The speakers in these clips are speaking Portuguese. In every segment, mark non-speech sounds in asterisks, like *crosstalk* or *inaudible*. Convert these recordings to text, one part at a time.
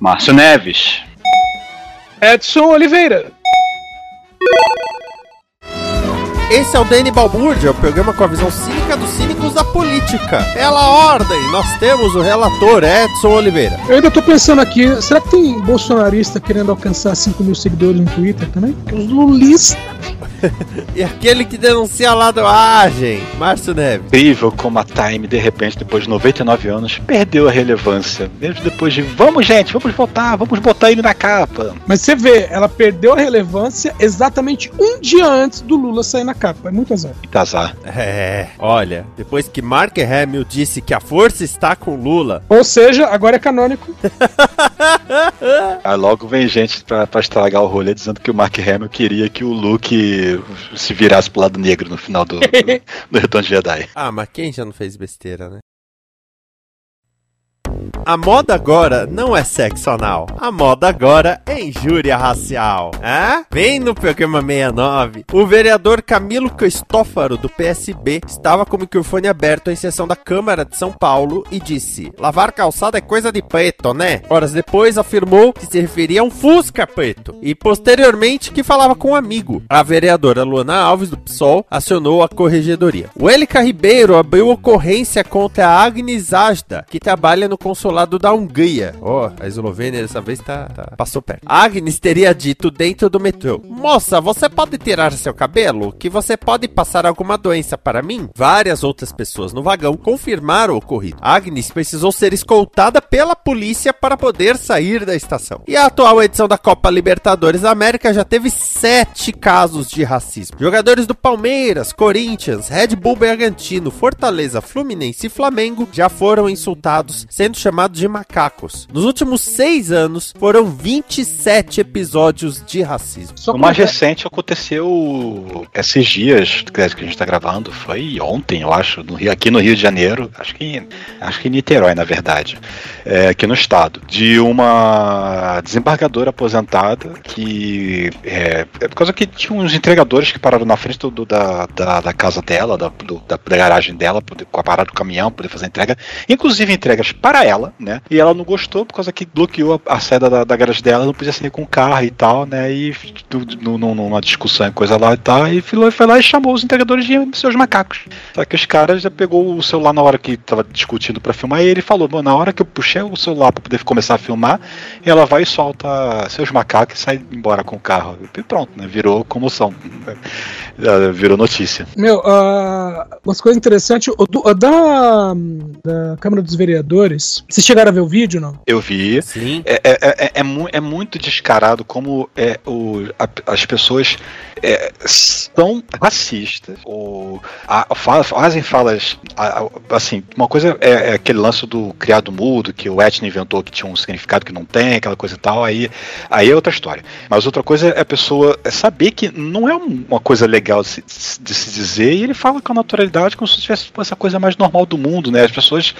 Márcio Neves. Edson Oliveira. Esse é o DN Balbúrdia, o programa com a visão cínica dos cínicos da política. Pela ordem, nós temos o relator Edson Oliveira. Eu ainda tô pensando aqui, será que tem bolsonarista querendo alcançar 5 mil seguidores no Twitter também? Os lulistas. *laughs* E aquele que denuncia a ladroagem, Márcio Neves. Incrível como a Time, de repente, depois de 99 anos, perdeu a relevância. Mesmo depois de, vamos gente, vamos votar, vamos botar ele na capa. Mas você vê, ela perdeu a relevância exatamente um dia antes do Lula sair na capa. É muito azar. Muito azar. É, olha, depois que Mark Hamill disse que a força está com Lula. Ou seja, agora é canônico. *laughs* Aí logo vem gente pra, pra estragar o rolê dizendo que o Mark Hamill queria que o Luke se virasse pro lado negro no final do, do, *laughs* do Retorno de Jedi. Ah, mas quem já não fez besteira, né? A moda agora não é sexo anal. A moda agora é injúria racial. Hã? Vem no programa 69. O vereador Camilo Cristófaro, do PSB, estava com o microfone aberto em sessão da Câmara de São Paulo e disse: Lavar calçada é coisa de preto, né? Horas depois afirmou que se referia a um Fusca preto e posteriormente que falava com um amigo. A vereadora Luana Alves, do PSOL, acionou a corregedoria. O Elica Ribeiro abriu ocorrência contra a Agnes Ajda, que trabalha no consulado da Hungria. Ó, oh, a Eslovênia dessa vez tá, tá, passou perto. Agnes teria dito dentro do metrô: Moça, você pode tirar seu cabelo? Que você pode passar alguma doença para mim? Várias outras pessoas no vagão confirmaram o ocorrido. Agnes precisou ser escoltada pela polícia para poder sair da estação. E a atual edição da Copa Libertadores da América já teve sete casos de racismo. Jogadores do Palmeiras, Corinthians, Red Bull Bragantino, Fortaleza, Fluminense e Flamengo já foram insultados, sendo chamados de macacos. Nos últimos seis anos, foram 27 episódios de racismo. o mais recente aconteceu esses dias que a gente está gravando, foi ontem, eu acho, no Rio, aqui no Rio de Janeiro, acho que, acho que em Niterói, na verdade, é, aqui no estado, de uma desembargadora aposentada que, é, é por causa que tinha uns entregadores que pararam na frente do, do, da, da, da, casa dela, da, do, da garagem dela, com a parada do caminhão, poder fazer entrega, inclusive entregas para ela, né? E ela não gostou por causa que bloqueou a, a saída da, da garagem dela, não podia sair com o carro e tal, né? E numa discussão e coisa lá e tal, e foi, foi lá e chamou os entregadores de seus macacos. Só que os caras já pegou o celular na hora que tava discutindo para filmar e ele falou: na hora que eu puxei o celular para poder começar a filmar, ela vai e solta seus macacos e sai embora com o carro. E pronto, né? Virou comoção. Virou notícia. Meu, uh, umas coisas interessantes. O, do, da, da Câmara dos Vereadores, vocês chegaram a ver o vídeo, não? Eu vi. Sim. É, é, é, é, é muito descarado como é, o, a, as pessoas é, são racistas ou a, fazem falas a, assim uma coisa é, é, aquele lance do criado mudo que o Etna inventou que tinha um significado que não tem aquela coisa e tal aí aí é outra história mas outra coisa é a pessoa saber que não é uma coisa legal legal de se, de se dizer, e ele fala com naturalidade como se tivesse essa coisa mais normal do mundo, né? As pessoas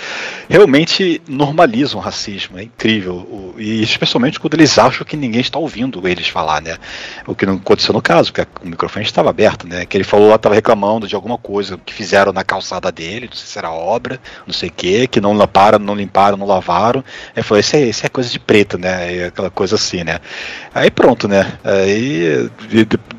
realmente normalizam o racismo, é incrível. E especialmente quando eles acham que ninguém está ouvindo eles falar, né? O que não aconteceu no caso, porque o microfone estava aberto, né? Que ele falou lá, estava reclamando de alguma coisa que fizeram na calçada dele, não sei se era obra, não sei o que, que não limparam, não limparam, não lavaram. Aí falou, isso é, é coisa de preto, né? E aquela coisa assim, né? Aí pronto, né? Aí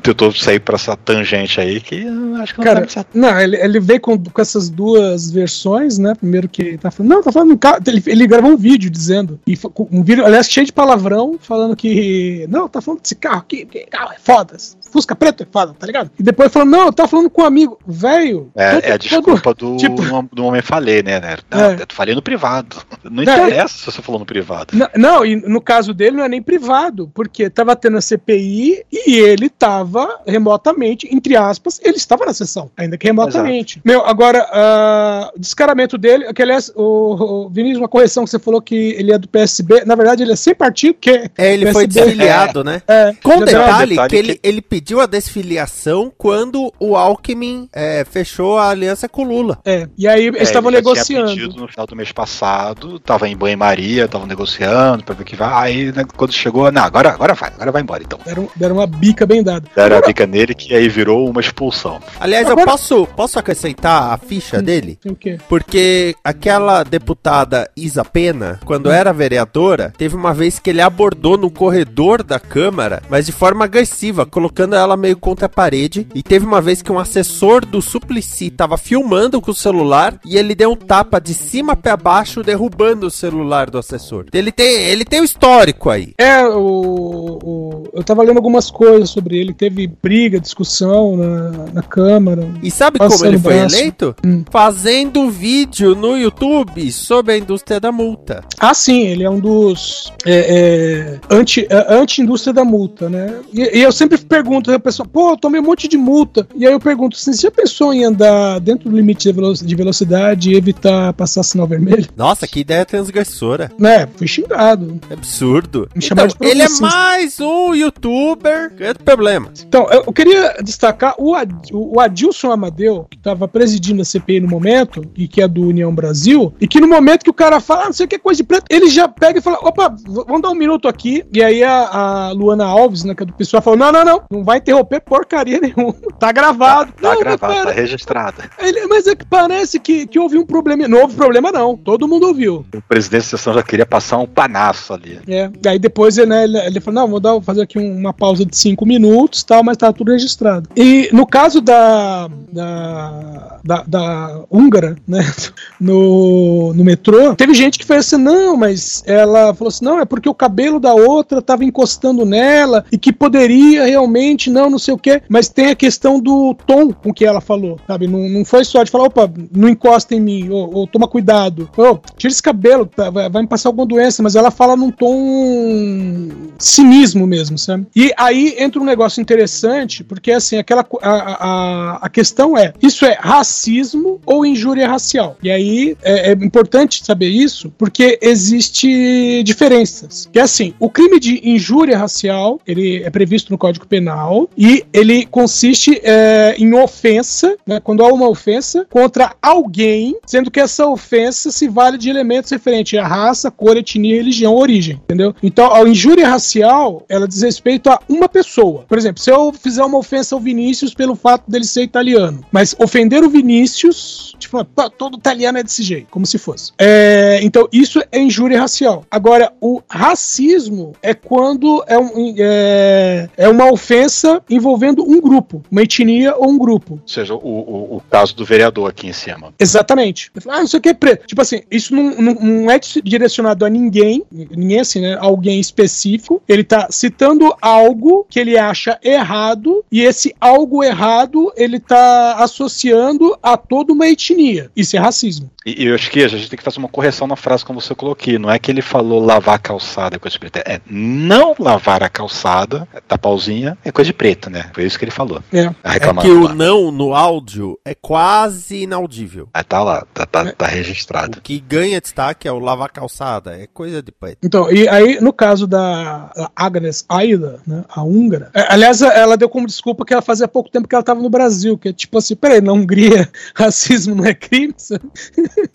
tentou sair para essa tangente aí que acho que não Cara, não, ele, ele veio com, com essas duas versões, né? Primeiro que tá falando, não, tá falando, ele, ele gravou um vídeo dizendo, e um vídeo, aliás, cheio de palavrão, falando que, não, tá falando desse carro aqui, que carro é foda, Fusca preto é foda, tá ligado? E depois falou, não, eu tava falando com um amigo, velho. É, é, a desculpa do, *laughs* tipo, do homem falei, né? né? Não, é. eu falei no privado. *laughs* Não interessa se você falou no privado. Não, não, e no caso dele não é nem privado, porque tava tendo a CPI e ele tava remotamente, entre aspas, ele estava na sessão, ainda que remotamente. Exato. Meu, agora, uh, o descaramento dele, que aliás, o, o Vinícius, uma correção que você falou que ele é do PSB, na verdade ele é sem partido, que é. ele PSB, foi desfiliado, é, né? É, Com detalhe, detalhe que ele, que... ele pediu a desfiliação quando o Alckmin é, fechou a aliança com o Lula. É, e aí eles é, estavam negociando. Tinha no final do mês passado, tava em banho-maria, estavam negociando pra ver o que vai. Aí né, quando chegou, não, agora, agora vai, agora vai embora então. Deram, deram uma bica bem dada. Deram agora... a bica nele que aí virou uma expulsão. Aliás, agora... eu posso, posso acrescentar a ficha hum, dele? O quê? Porque aquela deputada Isa Pena, quando hum. era vereadora, teve uma vez que ele abordou no corredor da Câmara, mas de forma agressiva, colocando ela meio contra a parede. E teve uma vez que um assessor do Suplicy tava filmando com o celular e ele deu um tapa de cima para baixo, derrubando o celular do assessor. Ele tem, ele tem o um histórico aí. É, o, o, eu tava lendo algumas coisas sobre ele. Teve briga, discussão na, na Câmara. E sabe como ele foi braço. eleito? Hum. Fazendo vídeo no YouTube sobre a indústria da multa. Ah, sim, ele é um dos é, é, anti, é, anti-indústria da multa, né? E, e eu sempre pergunto, a pessoa, pô, eu tomei um monte de multa. E aí eu pergunto, você já pensou em andar dentro do limite de velocidade e evitar passar sinal vermelho? Nossa, que ideia transgressora. É, fui xingado. É absurdo. Me então, de ele é mais um youtuber. É problema. Então, eu queria destacar o, Ad, o Adilson Amadeu, que estava presidindo a CPI no momento, e que é do União Brasil, e que no momento que o cara fala, ah, não sei o que é coisa de preto, ele já pega e fala, opa, vamos dar um minuto aqui. E aí a, a Luana Alves, né, que é do pessoal, falou, não, não, não, não vai interromper porcaria nenhuma. *laughs* Tá gravado. Tá, tá não, gravado, tá registrado. Ele, mas é que parece que, que houve um problema. Não houve problema, não. Todo mundo ouviu. O presidente da sessão já queria passar um panaço ali. É. Aí depois né, ele, ele falou: não, vou dar, fazer aqui uma pausa de cinco minutos tal, mas tá tudo registrado. E no caso da. da, da, da húngara, né? *laughs* No, no metrô, teve gente que foi assim: não, mas ela falou assim: não, é porque o cabelo da outra tava encostando nela e que poderia realmente, não, não sei o quê. Mas tem a questão do tom com que ela falou, sabe? Não, não foi só de falar, opa, não encosta em mim, ou, ou toma cuidado. Ou, tira esse cabelo, tá, vai, vai, me passar alguma doença, mas ela fala num tom cinismo mesmo, sabe? E aí entra um negócio interessante, porque assim, aquela a, a, a questão é, isso é racismo ou injúria racial? E aí é, é importante saber isso, porque existe diferenças. Que é assim, o crime de injúria racial, ele é previsto no Código Penal e ele consiste é, em ofensa, né, quando há uma ofensa contra alguém, sendo que essa ofensa se vale de elementos referentes à raça, cor, etnia, religião, origem, entendeu? Então, a injúria racial, ela diz respeito a uma pessoa. Por exemplo, se eu fizer uma ofensa ao Vinícius pelo fato dele ser italiano, mas ofender o Vinícius, tipo, todo italiano é desse jeito, como se fosse. É, então, isso é injúria racial. Agora, o racismo é quando é, um, é, é uma ofensa envolvendo um grupo, uma etnia ou um grupo. Ou seja, o, o, o caso do vereador aqui em cima. Exatamente. Ah, não sei o que é preto. Tipo assim, isso não, não, não, é direcionado a ninguém, ninguém assim, né? Alguém específico. Ele tá citando algo que ele acha errado e esse algo errado ele tá associando a toda uma etnia. Isso é racismo. E, eu acho que a gente tem que fazer uma correção na frase como você coloquei. Não é que ele falou lavar a calçada é coisa de preta. É não lavar a calçada, tá pauzinha, é coisa de preta, né? Foi isso que ele falou. É. é que o não no áudio é quase inaudível. É, tá lá, tá, tá, tá registrado. O que ganha destaque é o lavar calçada, é coisa de preto. Então, e aí no caso da Agnes Aida, né, a húngara, é, aliás, ela deu como desculpa que ela fazia fazia pouco tempo que ela estava no Brasil, que é tipo assim, peraí, na Hungria *laughs* racismo não é crime?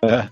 É.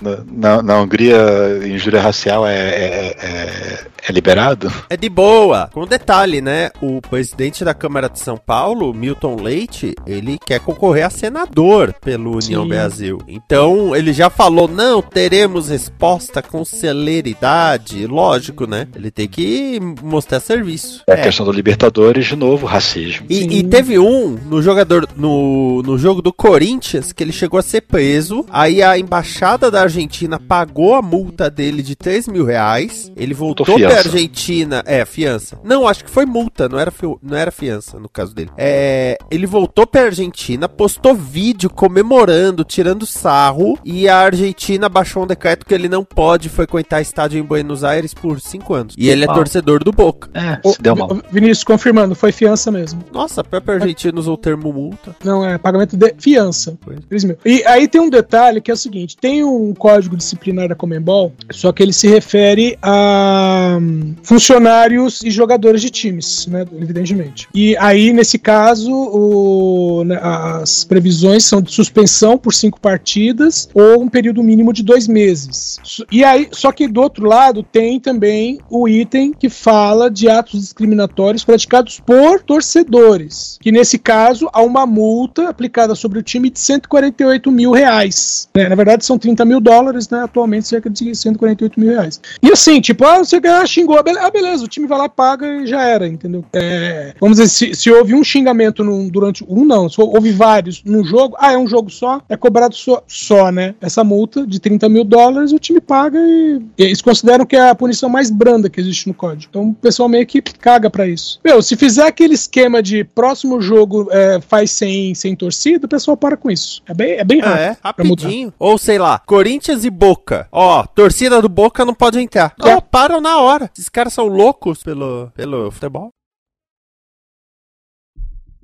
Na, na, na, Hungria, injúria racial é, é, é, é, liberado? É de boa. Com detalhe, né? O presidente da Câmara de São Paulo, Milton Leite, ele quer concorrer a senador pelo União Sim. Brasil. Então, ele já falou, não, teremos resposta com celeridade. Lógico, né? Ele tem que mostrar serviço. É a questão do Libertadores, de novo, racismo. E, e, teve um no jogador, no, no jogo do Corinthians, que ele chegou a ser preso. Aí a embaixada da Argentina pagou a multa dele de 3 mil reais. Ele voltou pra Argentina. É, fiança. Não, acho que foi multa, não era, não era fiança no caso dele. É, ele voltou pra Argentina, postou vídeo comemorando, tirando sarro. E a Argentina baixou um decreto que ele não pode frequentar estádio em Buenos Aires por 5 anos. E ele é torcedor do Boca. É, se deu mal. Vinícius, confirmando, foi fiança mesmo. Nossa, a própria Argentina usou o termo multa. Não, é pagamento de fiança. 3 mil. E aí tem um detalhe que é o seguinte: tem um código disciplinar da Comembol, só que ele se refere a hum, funcionários e jogadores de times, né? Evidentemente. E aí, nesse caso, o, né, as previsões são de suspensão por cinco partidas ou um período mínimo de dois meses. E aí, só que do outro lado tem também o item que fala de atos discriminatórios praticados por torcedores, que nesse caso há uma multa aplicada sobre o time de 148 mil reais. É, na verdade são 30 mil dólares, né? Atualmente cerca de 148 mil reais. E assim, tipo, ah, você ganhar, xingou, ah, beleza, o time vai lá, paga e já era, entendeu? É, vamos dizer, se, se houve um xingamento num, durante um, não, se houve vários num jogo, ah, é um jogo só, é cobrado só, só né? Essa multa de 30 mil dólares, o time paga e, e eles consideram que é a punição mais branda que existe no código. Então o pessoal meio que caga para isso. Meu, se fizer aquele esquema de próximo jogo é, faz sem, sem torcida, o pessoal para com isso. É bem, é bem rápido. É, rapidinho. Ou sei lá, Corinthians e Boca. Ó, torcida do Boca não pode entrar. Ó, oh, param na hora. Esses caras são loucos pelo, pelo futebol.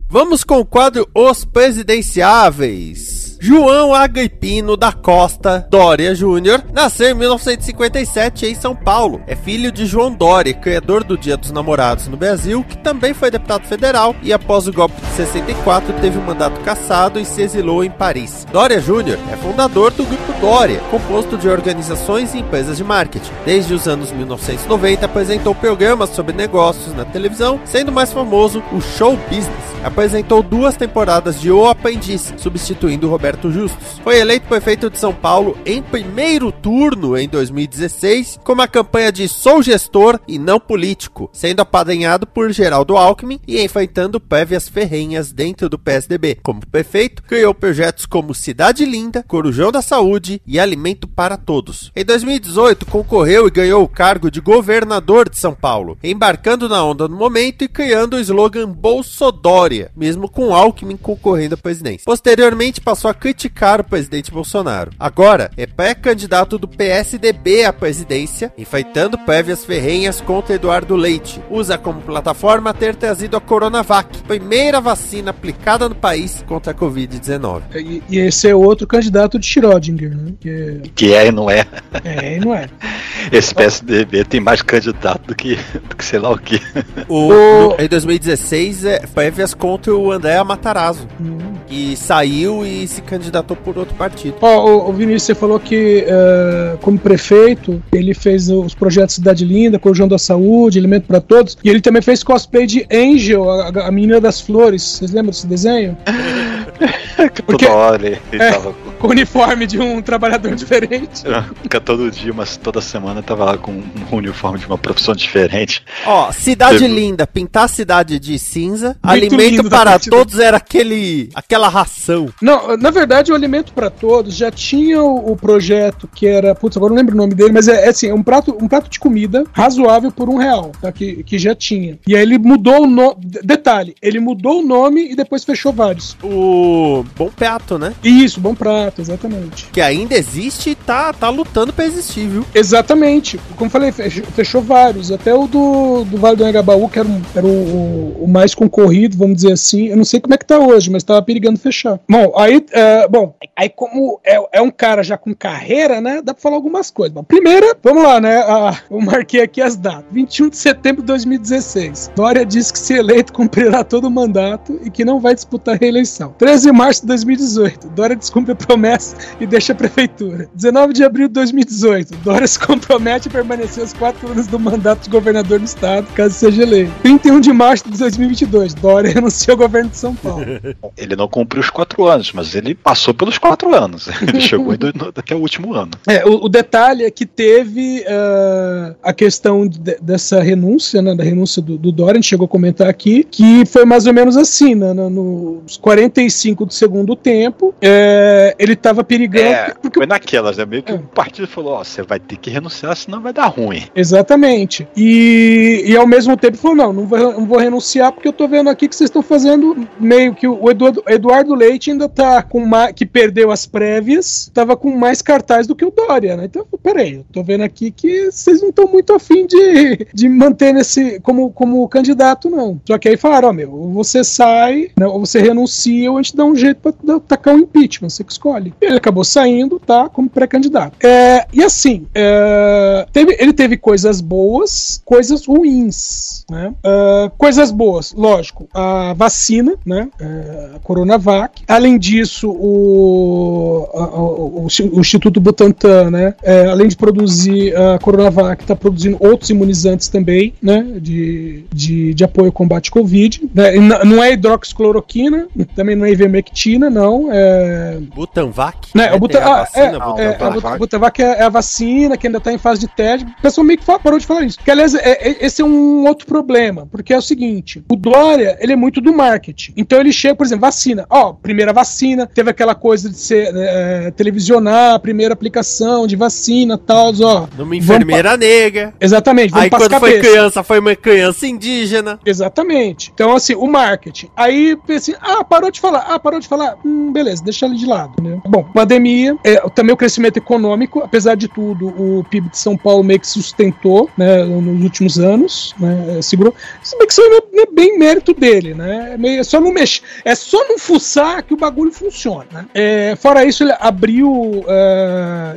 Vamos com o quadro Os Presidenciáveis. João Agrippino da Costa Dória Júnior nasceu em 1957 em São Paulo. É filho de João Dória, criador do Dia dos Namorados no Brasil, que também foi deputado federal e após o golpe de 64 teve o um mandato cassado e se exilou em Paris. Dória Júnior é fundador do Grupo Dória, composto de organizações e empresas de marketing. Desde os anos 1990 apresentou programas sobre negócios na televisão, sendo mais famoso o Show Business. Apresentou duas temporadas de O Aprendiz, substituindo Roberto Roberto Justus. Foi eleito prefeito de São Paulo em primeiro turno em 2016, com uma campanha de sou gestor e não político, sendo apadrinhado por Geraldo Alckmin e enfrentando prévias ferrenhas dentro do PSDB. Como prefeito, criou projetos como Cidade Linda, Corujão da Saúde e Alimento para Todos. Em 2018, concorreu e ganhou o cargo de governador de São Paulo, embarcando na onda do momento e criando o slogan Bolsodória, mesmo com Alckmin concorrendo à presidência. Posteriormente, passou a criticar o presidente Bolsonaro. Agora é pré-candidato do PSDB à presidência, enfrentando prévias ferrenhas contra Eduardo Leite. Usa como plataforma ter trazido a Coronavac, primeira vacina aplicada no país contra a Covid-19. E, e, esse é outro candidato de Schrödinger, né? Que, que é e não é. É e não é. *laughs* Esse PSDB tem mais candidato do que, do que sei lá o que. O, no, em 2016, é, prévias contra o André Matarazzo, hum. Que saiu e se candidatou por outro partido. Ó, oh, o Vinícius, você falou que, uh, como prefeito, ele fez os projetos Cidade Linda, Corujão da Saúde, Alimento para Todos, e ele também fez cosplay de Angel, a, a menina das flores. Vocês lembram desse desenho? *laughs* Porque, Toda hora ele, é, tava. O uniforme de um trabalhador *laughs* diferente. Fica todo dia, mas toda semana tava lá com um uniforme de uma profissão diferente. Ó, cidade Teve... linda, pintar a cidade de cinza, Muito alimento para todos era aquele aquela ração. Não, na verdade o alimento para todos já tinha o, o, projeto que era, putz, agora não lembro o nome dele, mas é, é assim, é um prato, um prato de comida razoável por um real, tá? Que, que já tinha. E aí ele mudou o nome, detalhe, ele mudou o nome e depois fechou vários. O Bom Prato, né? Isso, Bom Prato. Exato, exatamente. Que ainda existe e tá, tá lutando pra existir, viu? Exatamente. Como falei, fechou, vários. Até o do, do Vale do Anhangabaú, que era, um, era o, o, mais concorrido, vamos dizer assim. Eu não sei como é que tá hoje, mas tava perigando fechar. Bom, aí, uh, bom, aí como é, é, um cara já com carreira, né? Dá pra falar algumas coisas. Bom, primeira, vamos lá, né? Ah, eu marquei aqui as datas. 21 de setembro de 2016. Dória diz que se eleito cumprirá todo o mandato e que não vai disputar a reeleição. 13 de março de 2018. Dória descumpre a promessa e deixa a prefeitura. 19 de abril de 2018. Dória se compromete a permanecer os quatro anos do mandato de governador do estado, caso seja eleito. 31 de março de 2022. Dória *laughs* renunciou ao governo de São Paulo. *laughs* Ele não cumpriu os quatro anos, mas ele passou pelos quatro anos. *laughs* Ele chegou até o último ano. É, o, o, detalhe é que teve uh, a questão de, dessa renúncia, né, da renúncia do, do Dória, a gente chegou a comentar aqui, que foi mais ou menos assim, né, nos 45 do segundo tempo, é, ele estava perigando. É, porque... Foi naquelas, né? Meio que é. o partido falou: Ó, você vai ter que renunciar, senão vai dar ruim. Exatamente. E, e ao mesmo tempo falou: Não, não vou, não vou renunciar porque eu tô vendo aqui que vocês estão fazendo meio que o Eduardo, Eduardo Leite ainda tá com mais. que perdeu as prévias, tava com mais cartaz do que o Dória, né? Então, peraí, eu tô vendo aqui que vocês não estão muito afim de, *laughs* de manter nesse como, como candidato, não. Só que aí falaram: Ó, meu, você sai, né, ou você renuncia, ou a gente dá um jeito pra tacar um impeachment, você que escolhe. Ele acabou saindo, tá? Como pré-candidato. É, e assim, é, teve, ele teve coisas boas, coisas ruins. Né? Uh, coisas boas, lógico, a vacina, né? É, a Coronavac. Além disso, o, a, o, o, Instituto Butantan, né? É, além de produzir a Coronavac, está produzindo outros imunizantes também, né? De, de, de apoio ao combate ao Covid. Né? Não é hidroxicloroquina, também não é ivermectina, não. É... Butanvac? Né? O Butan, ah, vacina, é, não, é, a Butanvac é, é, a vacina que ainda está em fase de teste. O pessoal meio que parou de falar isso. Que, aliás, é, é, esse é um outro problema, porque é o seguinte: o Dória, ele é muito do marketing. Então ele chega, por exemplo, vacina. Ó, primeira vacina, teve aquela coisa de ser é, televisionar a primeira aplicação de vacina, tal, ó. Numa enfermeira pa... negra. Exatamente. Aí quando foi criança, foi uma criança indígena. Exatamente. Então, assim, o marketing. Aí, assim, ah, parou de falar. Ah, parou de falar. Hum, beleza, deixa ele de lado. Né? Bom, pandemia, é, também o crescimento econômico, apesar de tudo, o PIB de São Paulo meio que sustentou, né, nos últimos anos, né, segurou. Se bem que isso não é bem mérito dele, né, é, meio, é só não mexer, é só não fuçar que o bagulho funciona, né. É, fora isso, ele abriu uh,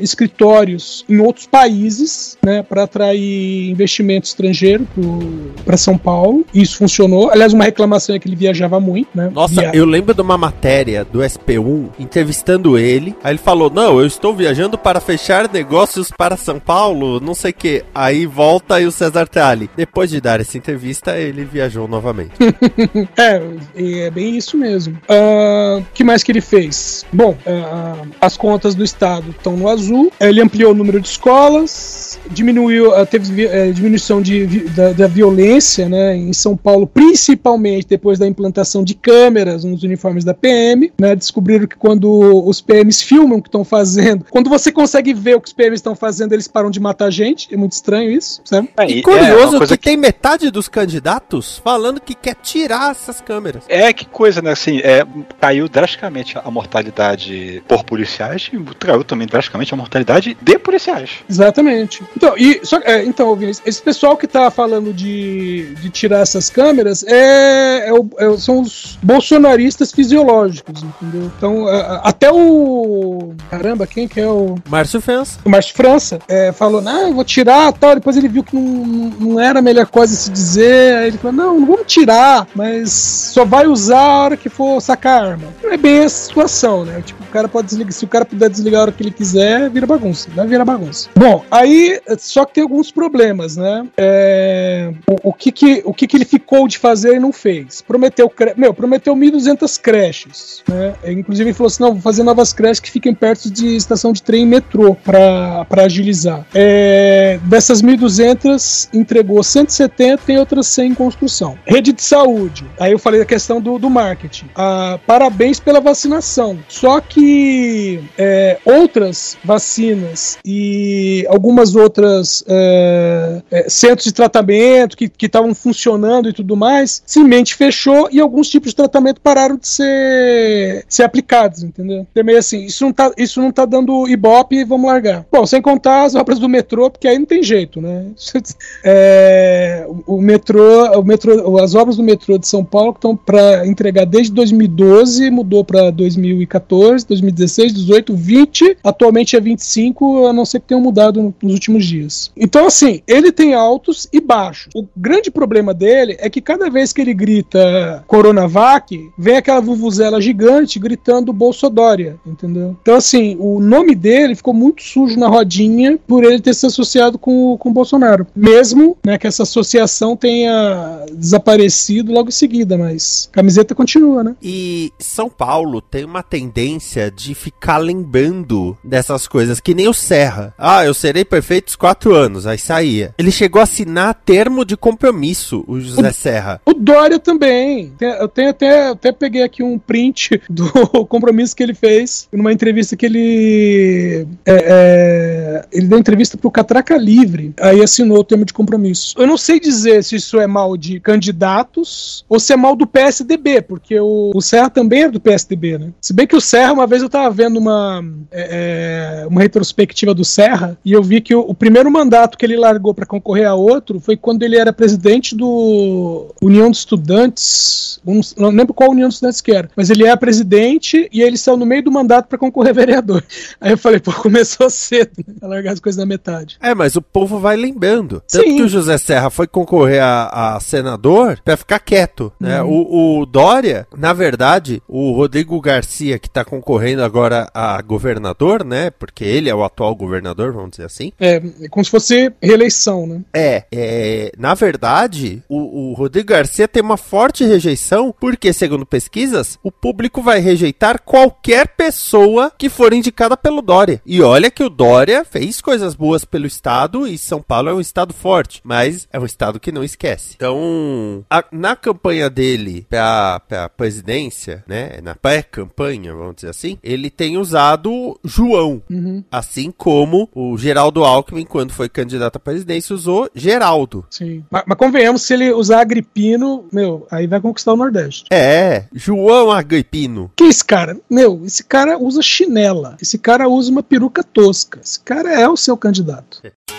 escritórios em outros países, né, para atrair investimento estrangeiro para São Paulo, e isso funcionou. Aliás, uma reclamação é que ele viajava muito, né. Nossa, Via... eu lembro de uma matéria do SP1 entrevistando ele, aí ele falou, não, eu estou viajando para fechar negócios para São Paulo, não sei o que. Aí volta e o César Tralli. Depois de dar essa entrevista, ele viajou novamente. *laughs* é, é bem isso mesmo. O uh, que mais que ele fez? Bom, uh, as contas do Estado estão no azul. Ele ampliou o número de escolas, diminuiu, uh, teve uh, diminuição de, da, da, violência né, em São Paulo, principalmente depois da implantação de câmeras nos uniformes da PM. Né, descobriram que quando os PMs filmam o que estão fazendo, quando você consegue ver o que os PMs estão fazendo, eles param de matar gente. É muito estranho isso, sabe? É, e curioso é que, que, tem metade dos candidatos falando que quer tirar essas câmeras. É, que coisa, né? Assim, é, caiu drasticamente a mortalidade por policiais e caiu também drasticamente a mortalidade de policiais. Exatamente. Então, e, só, é, então esse pessoal que tá falando de, de tirar essas câmeras é, é, é são os bolsonaristas fisiológicos, entendeu? Então, até o. Caramba, quem que é o. Márcio França. O Márcio França é, falou, não, eu vou tirar tal. Depois ele viu que não, não era a melhor coisa se dizer. Aí ele falou, não, não vamos tirar, mas só vai usar a hora que for sacar a arma. Não é bem essa situação, né? Tipo, o cara pode desligar, se o cara puder desligar a hora que ele quiser, vira bagunça. Vai virar bagunça. Bom, aí, só que tem alguns problemas, né? É, o, o, que que, o que que ele ficou de fazer e não fez? Prometeu, meu, prometeu 1.200 creches, né? Inclusive ele falou assim, não, vou fazer novas creches que fiquem perto de estação de trem e metrô para agilizar. É, dessas 1.200, entregou 170 e outras 100 em construção. Rede de saúde. Aí eu falei da questão do, do marketing. Ah, parabéns pela vacinação. Só que que é, outras vacinas e algumas outras é, é, centros de tratamento que estavam funcionando e tudo mais, simplesmente fechou e alguns tipos de tratamento pararam de ser, ser aplicados, entendeu? É meio assim, isso não tá, isso não tá dando ibope, vamos largar. Bom, sem contar as obras do metrô, porque aí não tem jeito, né? *laughs* É, o, o metrô, o metrô, as obras do metrô de São Paulo estão para entregar desde 2012, mudou para 2014, 2016, 18, 20, atualmente é 25, a não ser que tenham mudado nos últimos dias. Então, assim, ele tem altos e baixos. O grande problema dele é que cada vez que ele grita Coronavac, vem aquela vuvuzela gigante gritando Bolsodória, entendeu? Então, assim, o nome dele ficou muito sujo na rodinha por ele ter se associado com, com o Bolsonaro. Mesmo né, que essa associação tenha desaparecido logo em seguida, mas a camiseta continua, né? E São Paulo tem uma tendência de ficar lembrando dessas coisas, que nem o Serra. Ah, eu serei perfeito quatro anos, aí saía. Ele chegou a assinar termo de compromisso, o José o, Serra. O Dória também. Eu tenho até, até peguei aqui um print *laughs* do compromisso que ele fez numa entrevista que ele. É, é, ele deu entrevista pro Catraca Livre, aí assinou o termo de compromisso. Eu não sei dizer se isso é mal de candidatos ou se é mal do PSDB, porque o, o Serra também é do PSDB, né? Se bem que o Serra, uma vez eu tava vendo uma, é, é uma retrospectiva do Serra e eu vi que o, o primeiro mandato que ele largou para concorrer a outro foi quando ele era presidente do União dos Estudantes, um, não lembro qual União dos Estudantes que era, mas ele é presidente e ele saiu no meio do mandato para concorrer a vereador. *laughs* Aí eu falei, pô, começou *laughs* cedo, né? A largar as coisas na metade. É, mas o povo vai lembrando. Tanto Sim. que o José Serra foi concorrer a, a senador para ficar quieto, né? Uhum. O, o Dória, na verdade, o Rodrigo Garcia, que tá concorrendo agora a governador, né? Porque ele é o atual governador, vamos dizer assim. É, é como se fosse reeleição, né? É, é na verdade, o, o Rodrigo Garcia tem uma forte rejeição, porque, segundo pesquisas, o público vai rejeitar qualquer pessoa que for indicada pelo Dória. E olha que o Dória fez coisas boas pelo estado e São Paulo é um estado forte, mas é um estado que não esquece. Então, a, na campanha dele para a presidência, né, na pré-campanha, vamos dizer assim, ele tem usado João, uhum. assim como o Geraldo Alckmin, quando foi candidato à presidência, usou Geraldo. Sim. Mas, mas convenhamos, se ele usar Agripino, meu, aí vai conquistar o Nordeste. É, João Agripino. Que esse cara? Meu, esse cara usa chinela. Esse cara usa uma peruca tosca. Esse cara é o seu candidato. É.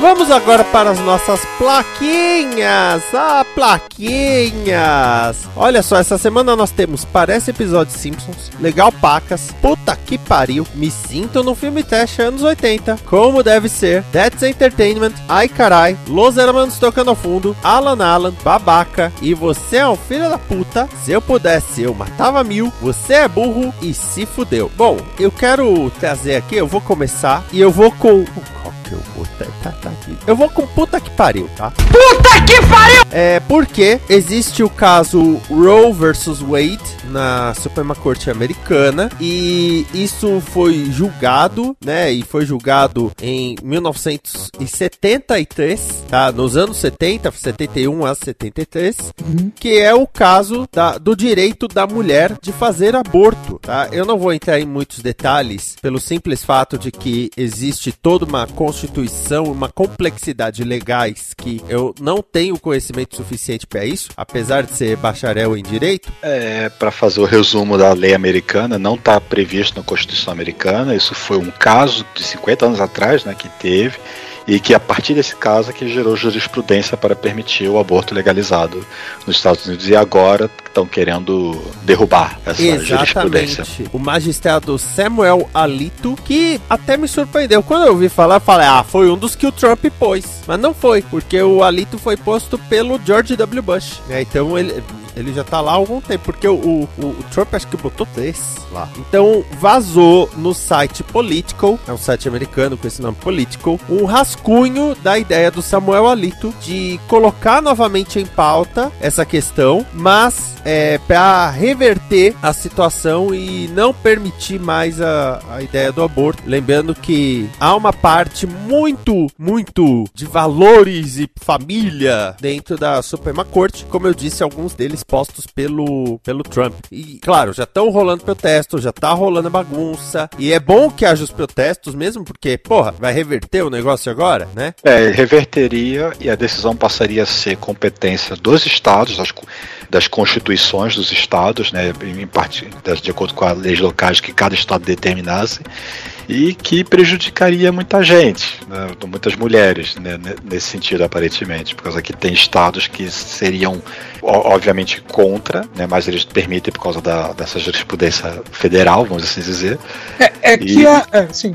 Vamos agora para as nossas plaquinhas. Ah, plaquinhas. Olha só, essa semana nós temos Parece Episódio Simpsons, Legal Pacas, Puta que pariu, Me Sinto no Filme Teste anos 80, Como Deve Ser, That's Entertainment, Ai Carai, Los Hermanos Tocando ao Fundo, Alan Alan, Babaca e Você é um filho da puta. Se eu pudesse, eu matava mil. Você é burro e se fudeu. Bom, eu quero trazer aqui, eu vou começar e eu vou com que eu vou. Tá, tá, tá aqui. Eu vou com puta que pariu, tá? Puta que pariu! É porque existe o caso Roe versus Wade na Suprema Corte Americana e isso foi julgado, né? E foi julgado em 1973, tá? Nos anos 70, 71 a 73, uhum. que é o caso da, do direito da mulher de fazer aborto, tá? Eu não vou entrar em muitos detalhes pelo simples fato de que existe toda uma Constituição, uma complexidade legais que eu não tenho conhecimento suficiente para isso, apesar de ser bacharel em direito. É, para fazer o resumo da lei americana, não está previsto na Constituição americana. Isso foi um caso de 50 anos atrás, né, que teve e que a partir desse caso é que gerou jurisprudência para permitir o aborto legalizado nos Estados Unidos e agora estão querendo derrubar essa Exatamente. jurisprudência. O magistrado Samuel Alito, que até me surpreendeu. Quando eu ouvi falar, eu falei, ah, foi um dos que o Trump pôs. Mas não foi, porque o Alito foi posto pelo George W. Bush. Né? Então ele Ele já tá lá há algum tempo, porque o, o, o Trump acho que botou três lá. Então vazou no site Political, é um site americano com esse nome Political, um rascunho da ideia do Samuel Alito de colocar novamente em pauta essa questão, mas é, para reverter a situação e não permitir mais a, a ideia do aborto. Lembrando que há uma parte muito, muito de valores e família dentro da Suprema Corte, como eu disse, alguns deles postos pelo, pelo Trump. E claro, já estão rolando protestos, já tá rolando bagunça, e é bom que haja os protestos mesmo, porque, porra, vai reverter o negócio agora, né? É, reverteria e a decisão passaria a ser competência dos estados, das, das constituições dos estados, né, em parte de acordo com as leis locais que cada estado determinasse e que prejudicaria muita gente, né, muitas mulheres, né, nesse sentido, aparentemente, por causa que tem estados que seriam, obviamente, contra, né, mas eles permitem por causa da, dessa jurisprudência federal, vamos assim dizer. É, é que a, é, sim,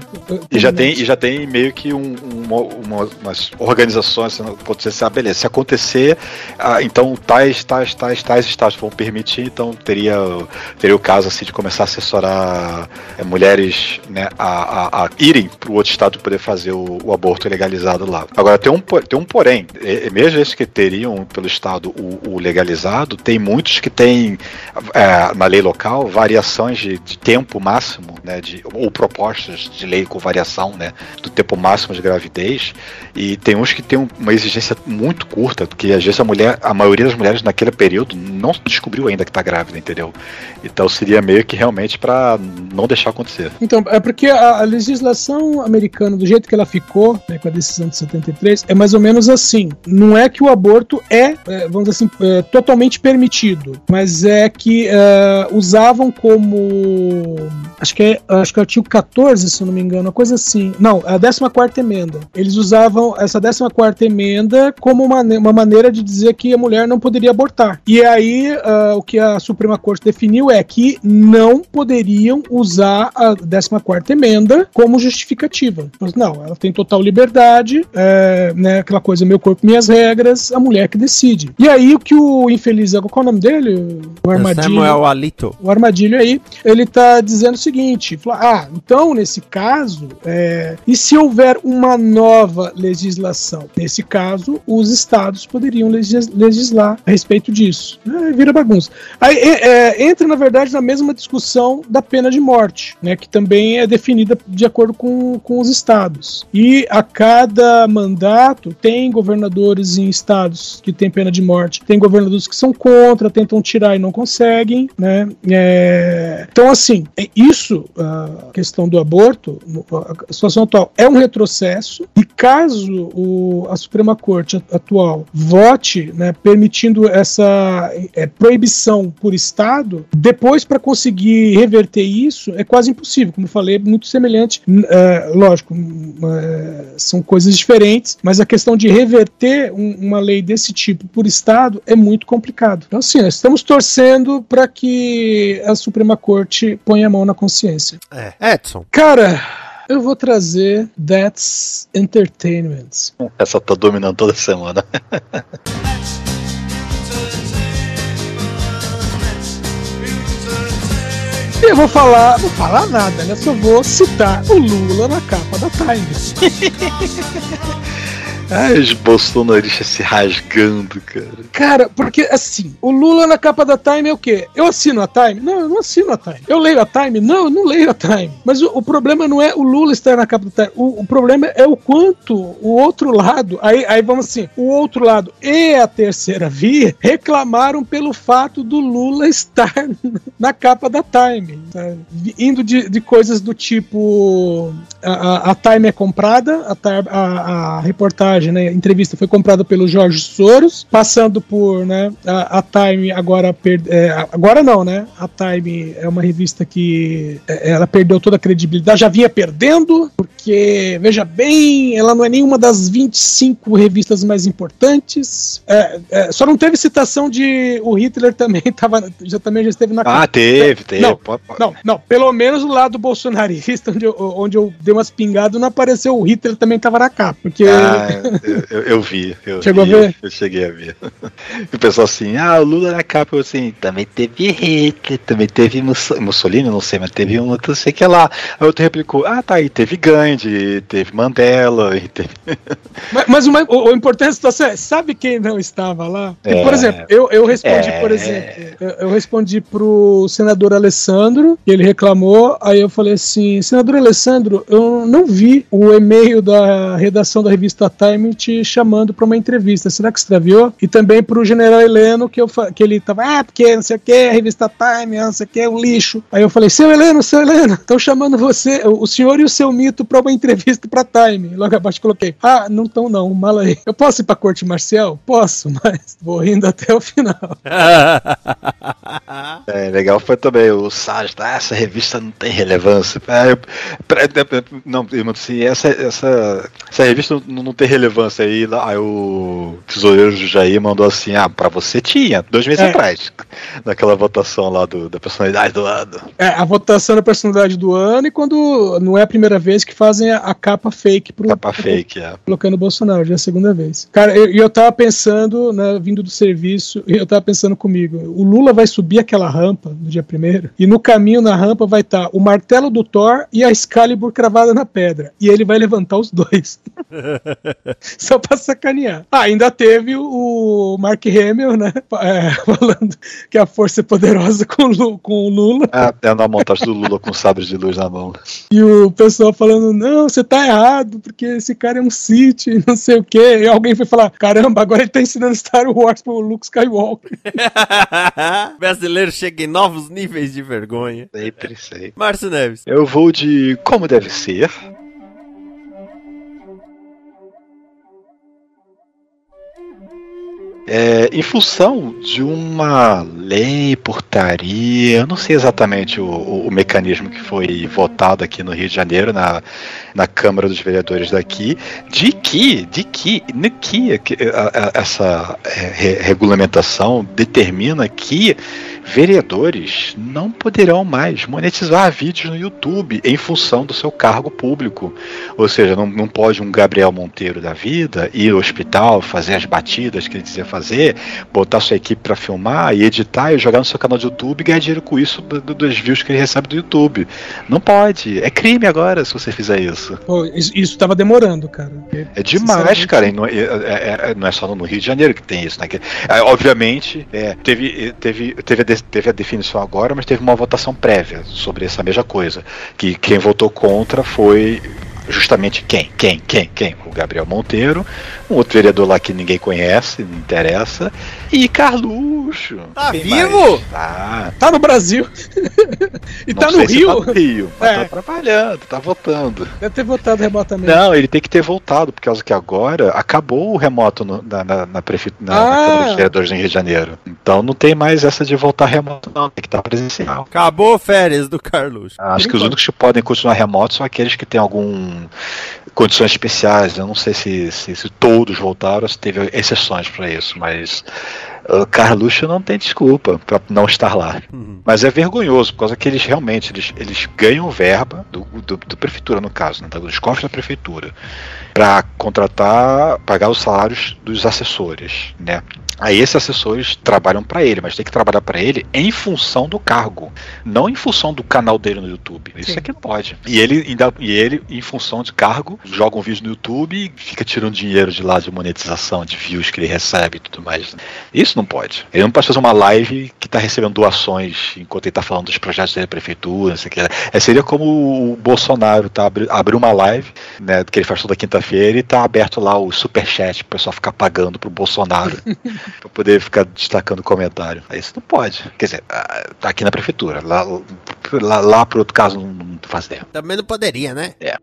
e já tem e já tem meio que um, uma, uma, umas organizações, pode ser assim, ah, beleza, se acontecer, ah, então tais, tais, tais, tais estados vão permitir, então teria, teria o caso assim de começar a assessorar é, mulheres, né, a a, a irem para o outro estado poder fazer o, o, aborto legalizado lá. Agora, tem um, tem um porém, é, é, mesmo esses que teriam pelo estado o, o legalizado, tem muitos que têm, é, na lei local, variações de, de, tempo máximo, né, de, ou propostas de lei com variação né, do tempo máximo de gravidez, e tem uns que têm uma exigência muito curta, porque às vezes a mulher, a maioria das mulheres naquele período não descobriu ainda que está grávida, entendeu? Então seria meio que realmente para não deixar acontecer. Então, é porque a, a, legislação americana, do jeito que ela ficou, né, com a decisão de 73, é mais ou menos assim. Não é que o aborto é, é vamos dizer assim, é, totalmente permitido, mas é que é, usavam como. Acho que, é, acho que é o artigo 14, se não me engano, uma coisa assim. Não, a 14 emenda. Eles usavam essa 14 emenda como uma, uma maneira de dizer que a mulher não poderia abortar. E aí, uh, o que a Suprema Corte definiu é que não poderiam usar a 14 emenda como justificativa. Não, ela tem total liberdade, é, né, aquela coisa, meu corpo, minhas regras, a mulher que decide. E aí o que o infeliz, qual é o nome dele? O armadilho. Samuel Alito. O armadilho aí, ele tá dizendo o seguinte, ah, então nesse caso, é, e se houver uma nova legislação? Nesse caso, os estados poderiam legis legislar a respeito disso. É, vira bagunça. Aí é, entra, na verdade, na mesma discussão da pena de morte, né, que também é definida definida de acordo com, com os estados. E a cada mandato tem governadores em estados que têm pena de morte, tem governadores que são contra, tentam tirar e não conseguem, né? É, então, assim, é isso, a questão do aborto, a situação atual é um retrocesso, e caso o, a Suprema Corte atual vote, né, permitindo essa é, proibição por estado, depois para conseguir reverter isso é quase impossível, como eu falei, muito semelhante. É, lógico, é, são coisas diferentes, mas a questão de reverter um, uma lei desse tipo por Estado é muito complicado. Então, assim, nós estamos torcendo para que a Suprema Corte ponha a mão na consciência. É. Edson. Cara. Eu vou trazer That's Entertainment. Essa tá dominando toda semana. *laughs* eu vou falar, vou falar nada, né? Só vou citar o Lula na capa da Times. *laughs* Ai, os bolsonaristas se rasgando, cara. Cara, porque assim, o Lula na capa da Time é o quê? Eu assino a Time? Não, eu não assino a Time. Eu leio a Time? Não, eu não leio a Time. Mas o, o problema não é o Lula estar na capa da Time. O, o, problema é o quanto o outro lado, aí, aí vamos assim, o outro lado e a terceira via reclamaram pelo fato do Lula estar *laughs* na capa da Time. Tá? Indo de, de coisas do tipo a, a Time é comprada, a, a, a reportagem né, entrevista foi comprada pelo Jorge Soros, passando por, né, a, a Time agora per, é, agora não, né? A Time é uma revista que é, ela perdeu toda a credibilidade, já vinha perdendo, porque porque, veja bem, ela não é nenhuma das 25 revistas mais importantes. É, é, só não teve citação de o Hitler também *laughs* tava, já também já esteve na Ah, teve, teve. Não, não, não, pelo menos o lado bolsonarista, *laughs* onde eu, onde eu dei umas pingadas, não apareceu o Hitler também tava na capa. Porque... Ah, eu, eu, eu vi. Eu *laughs* Chegou vi, a ver? Eu, cheguei a ver. E o pessoal assim, ah, o Lula na capa, eu assim, também teve Hitler, também teve Musso- Mussolini, não sei, mas teve um outro, não sei o que lá. Aí outro replicou, ah, tá aí, teve Gandhi, teve Mandela, e teve... Mas, mas o, mais- o, o importante da situação é, sabe quem não estava lá? É. Por exemplo, eu, eu respondi, É. por exemplo, eu, eu respondi pro senador Alessandro, e ele reclamou, aí eu falei assim, senador Alessandro, eu não vi o e-mail da redação da revista Time te chamando para uma entrevista, será que extraviou? E também pro general Heleno, que, eu, que ele tava, ah, porque não sei o que, a revista Time, não sei o que, é um lixo. Aí eu falei, seu Heleno, seu Heleno, estão chamando você, o senhor e o seu mito para uma entrevista pra Time. Logo abaixo coloquei, ah, não estão não, mala aí. Eu posso ir pra corte marcial? Posso, *laughs* mas vou rindo até o final. *laughs* É, legal foi também o Sargent, ah, essa revista não tem relevância. Ah, eu- pra- não, eu não sei, essa, essa, essa revista não, não tem relevância aí. lá- Aí o tesoureiro do Jair mandou assim: ah, pra você tinha, dois meses É. atrás, naquela votação lá do, da personalidade do ano. É, a votação da personalidade do ano e quando não é a primeira vez que fazem a, a capa fake pro. Capa fake, é. Colocando o Bolsonaro, já é a segunda vez. Cara, eu, e eu tava pensando, né, vindo do serviço, eu tava pensando comigo, o Lula vai subir aquela rampa no dia primeiro, e no caminho na rampa vai estar o martelo do Thor e a Excalibur cravada na pedra. E ele vai levantar os dois. *laughs* Só pra sacanear. Ah, ainda teve o Mark Hamill, né? é, *laughs* falando que a força é poderosa com, o Lula. Ah, é na montagem do Lula com sabre de luz na mão. E o pessoal falando, não, você tá errado, porque esse cara é um Sith, *laughs* não sei o quê. E alguém foi falar, caramba, agora ele tá ensinando Star Wars pro Luke Skywalker. *laughs* Brasileiro chega em novos níveis de vergonha. Sempre sei. Márcio Neves. Eu vou de como deve ser. É, em função de uma lei, portaria, eu não sei exatamente o, o- o mecanismo que foi votado aqui no Rio de Janeiro, na, na Câmara dos Vereadores daqui, de que, de que, que, que a- a- essa é, re- regulamentação determina que vereadores não poderão mais monetizar vídeos no YouTube em função do seu cargo público. Ou seja, não, não pode um Gabriel Monteiro da vida ir ao hospital, fazer as batidas que ele dizia fazer, botar sua equipe para filmar e editar e jogar no seu canal de YouTube e ganhar dinheiro com isso do- do- dos views que ele recebe do YouTube. Não pode. É crime agora se você fizer isso. Pô, isso, isso tava demorando, cara. É demais, cara. Não, é, é- é- não é só no Rio de Janeiro que tem isso, né? Que- é, obviamente, é, teve, teve, teve, a de- teve a definição agora, mas teve uma votação prévia sobre essa mesma coisa. Que quem votou contra foi justamente quem? Quem? Quem? Quem? O Gabriel Monteiro, um outro vereador lá que ninguém conhece, não interessa, e Carluxo. Tá Quem vivo? mais? Tá. Tá no Brasil. *laughs* e Não tá no se Rio. Tá no Rio, mas É. tá trabalhando, tá votando. Deve ter votado remotamente. Não, ele tem que ter voltado, por causa que agora acabou o remoto no- na, na, na, prefe- na, na Ah. Câmara dos Vereadores em Rio de Janeiro. Então não tem mais essa de voltar remoto, não. Tem que estar presencial. Acabou férias do Carlos. Acho que os únicos que podem continuar remotos são aqueles que têm algum condições especiais. Eu não sei se, se, se todos voltaram, se teve exceções para isso, mas o Carluxo não tem desculpa para não estar lá. Mas é vergonhoso, por causa que eles realmente eles, eles ganham verba do, do, do prefeitura, no caso, né, dos cofres da prefeitura, para contratar, pagar os salários dos assessores, né? Aí esses assessores trabalham para ele, mas tem que trabalhar para ele em função do cargo, não em função do canal dele no YouTube. Isso Sim. aqui não pode. E ele ainda e ele em função de cargo joga um vídeo no YouTube e fica tirando dinheiro de lá de monetização, de views que ele recebe e tudo mais. Isso não pode. Ele não pode fazer uma live que tá recebendo doações enquanto ele tá falando dos projetos da prefeitura, não sei o que. É, seria como o Bolsonaro tá abri, abriu uma live, né, que ele faz toda quinta-feira e tá aberto lá o superchat pro pessoal ficar pagando pro Bolsonaro *laughs* pra poder ficar destacando comentário. Aí Isso não pode. Quer dizer, ah, tá aqui na prefeitura. Lá, lá, lá por outro caso, não, não fazer. Também não poderia, né? É.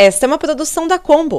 Esta é uma produção da Combo.